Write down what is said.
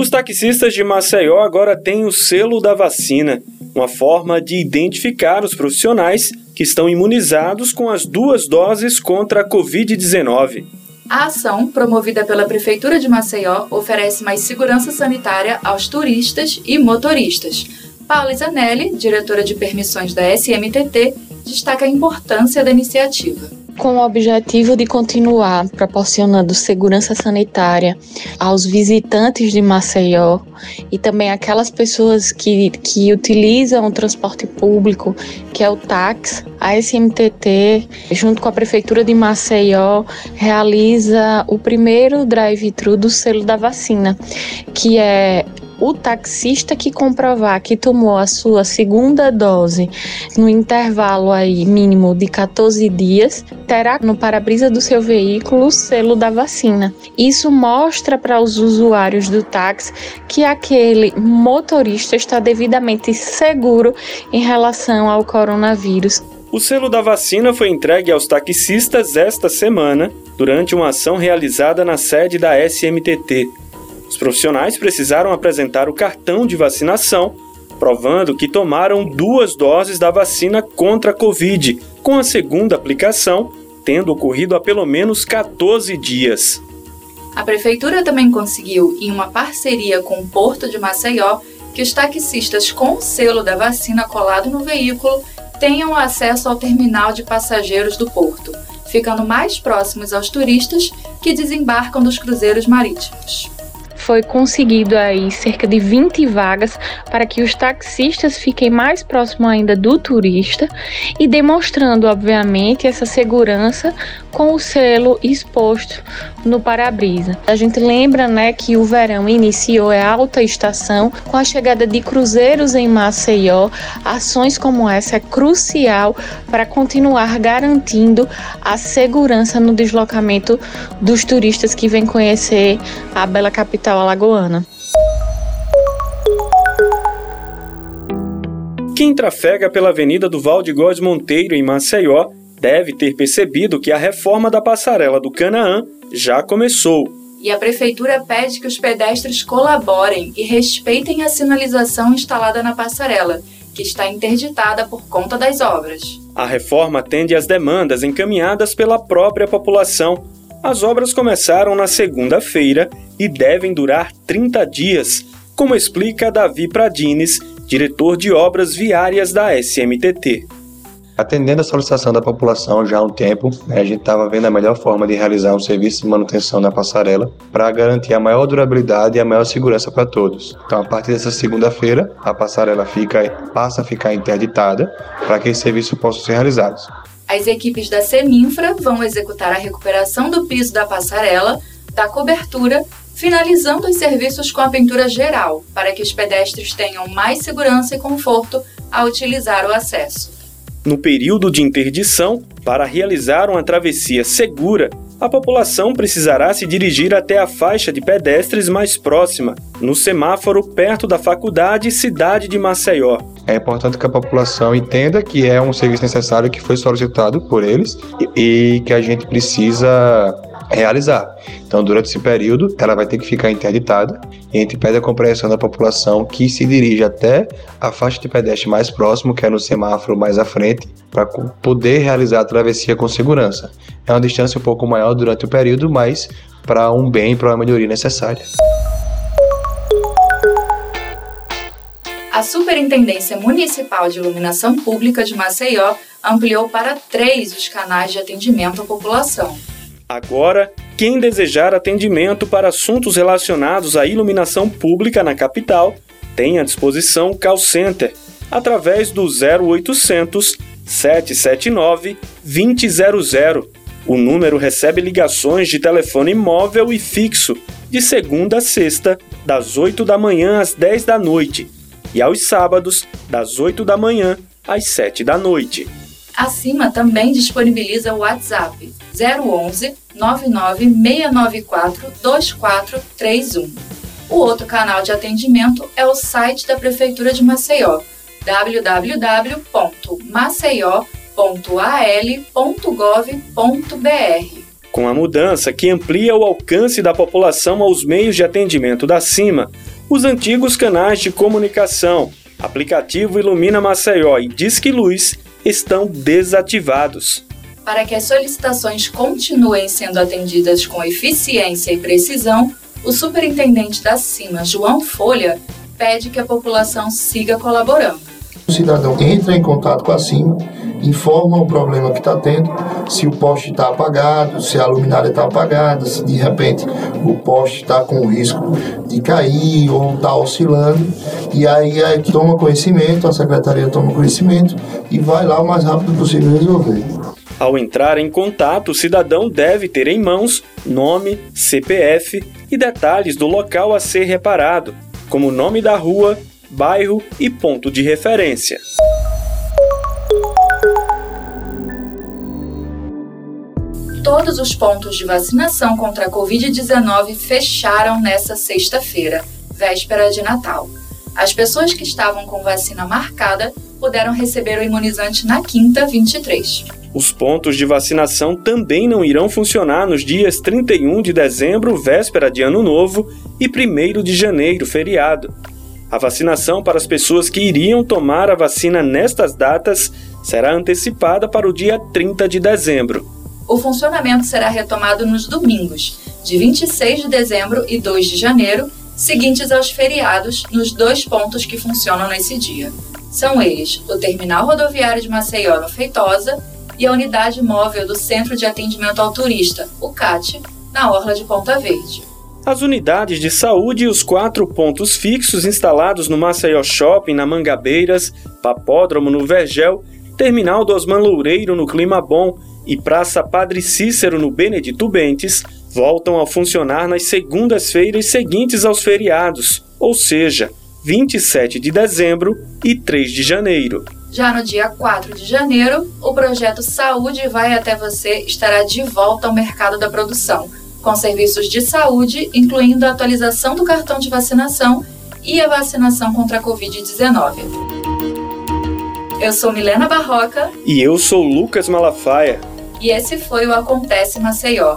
Os taxistas de Maceió agora têm o selo da vacina, uma forma de identificar os profissionais que estão imunizados com as duas doses contra a Covid-19. A ação, promovida pela Prefeitura de Maceió, oferece mais segurança sanitária aos turistas e motoristas. Paula Zanelli, diretora de permissões da SMTT, destaca a importância da iniciativa com o objetivo de continuar proporcionando segurança sanitária aos visitantes de Maceió e também aquelas pessoas que, que utilizam o transporte público, que é o táxi, a SMTT, junto com a Prefeitura de Maceió, realiza o primeiro drive-thru do selo da vacina, que é o taxista que comprovar que tomou a sua segunda dose no intervalo aí mínimo de 14 dias, terá no para-brisa do seu veículo o selo da vacina. Isso mostra para os usuários do táxi que aquele motorista está devidamente seguro em relação ao coronavírus. O selo da vacina foi entregue aos taxistas esta semana, durante uma ação realizada na sede da SMTT. Os profissionais precisaram apresentar o cartão de vacinação, provando que tomaram duas doses da vacina contra a Covid, com a segunda aplicação tendo ocorrido há pelo menos 14 dias. A prefeitura também conseguiu, em uma parceria com o Porto de Maceió, que os taxistas com o selo da vacina colado no veículo tenham acesso ao terminal de passageiros do porto, ficando mais próximos aos turistas que desembarcam dos cruzeiros marítimos foi conseguido aí cerca de 20 vagas para que os taxistas fiquem mais próximos ainda do turista e demonstrando, obviamente, essa segurança com o selo exposto no para-brisa. A gente lembra, né, que o verão iniciou é alta estação com a chegada de cruzeiros em Maceió. Ações como essa é crucial para continuar garantindo a segurança no deslocamento dos turistas que vêm conhecer a bela capital alagoana. Quem trafega pela Avenida do Val de Góes Monteiro, em Maceió, deve ter percebido que a reforma da passarela do Canaã já começou. E a prefeitura pede que os pedestres colaborem e respeitem a sinalização instalada na passarela, que está interditada por conta das obras. A reforma atende às demandas encaminhadas pela própria população. As obras começaram na segunda-feira e devem durar 30 dias, como explica Davi Pradines, diretor de obras viárias da SMTT. Atendendo a solicitação da população já há um tempo, né, a gente estava vendo a melhor forma de realizar um serviço de manutenção na passarela para garantir a maior durabilidade e a maior segurança para todos. Então, a partir dessa segunda-feira, a passarela fica, passa a ficar interditada para que esse serviço possa ser realizado. As equipes da Seminfra vão executar a recuperação do piso da passarela, da cobertura, finalizando os serviços com a pintura geral, para que os pedestres tenham mais segurança e conforto ao utilizar o acesso. No período de interdição, para realizar uma travessia segura, a população precisará se dirigir até a faixa de pedestres mais próxima, no semáforo perto da Faculdade Cidade de Maceió. É importante que a população entenda que é um serviço necessário que foi solicitado por eles e, e que a gente precisa realizar. Então, durante esse período, ela vai ter que ficar interditada e a gente pede a compreensão da população que se dirige até a faixa de pedestre mais próximo, que é no semáforo mais à frente, para poder realizar a travessia com segurança. É uma distância um pouco maior durante o período, mas para um bem para uma melhoria necessária. A Superintendência Municipal de Iluminação Pública de Maceió ampliou para três os canais de atendimento à população. Agora, quem desejar atendimento para assuntos relacionados à iluminação pública na capital tem à disposição o Call Center através do 0800 779 2000. O número recebe ligações de telefone móvel e fixo de segunda a sexta, das 8 da manhã às 10 da noite, e aos sábados, das 8 da manhã às 7 da noite. Acima também disponibiliza o WhatsApp 011 99694 2431. O outro canal de atendimento é o site da Prefeitura de Maceió, www.maceió.al.gov.br. Com a mudança que amplia o alcance da população aos meios de atendimento da CIMA, os antigos canais de comunicação, aplicativo Ilumina Maceió e Disque Luz estão desativados. Para que as solicitações continuem sendo atendidas com eficiência e precisão, o superintendente da CIMA, João Folha, pede que a população siga colaborando. O cidadão entra em contato com a CIMA, informa o problema que está tendo, se o poste está apagado, se a luminária está apagada, se de repente o poste está com risco de cair ou está oscilando. E aí, aí toma conhecimento, a secretaria toma conhecimento e vai lá o mais rápido possível resolver. Ao entrar em contato, o cidadão deve ter em mãos nome, CPF e detalhes do local a ser reparado, como nome da rua, bairro e ponto de referência. Todos os pontos de vacinação contra a Covid-19 fecharam nesta sexta-feira, véspera de Natal. As pessoas que estavam com vacina marcada puderam receber o imunizante na quinta, 23. Os pontos de vacinação também não irão funcionar nos dias 31 de dezembro, véspera de Ano Novo, e 1 de janeiro, feriado. A vacinação para as pessoas que iriam tomar a vacina nestas datas será antecipada para o dia 30 de dezembro. O funcionamento será retomado nos domingos, de 26 de dezembro e 2 de janeiro, seguintes aos feriados, nos dois pontos que funcionam nesse dia. São eles o Terminal Rodoviário de Maceió, no Feitosa, e a Unidade Móvel do Centro de Atendimento ao Turista, o CAT, na Orla de Ponta Verde. As unidades de saúde e os quatro pontos fixos instalados no Maceió Shopping, na Mangabeiras, Papódromo no Vergel, Terminal do Osman Loureiro no Clima Bom e Praça Padre Cícero no Benedito Bentes voltam a funcionar nas segundas-feiras seguintes aos feriados, ou seja, 27 de dezembro e 3 de janeiro. Já no dia 4 de janeiro, o projeto Saúde Vai Até Você estará de volta ao mercado da produção com serviços de saúde, incluindo a atualização do cartão de vacinação e a vacinação contra a Covid-19. Eu sou Milena Barroca. E eu sou Lucas Malafaia. E esse foi o Acontece Maceió.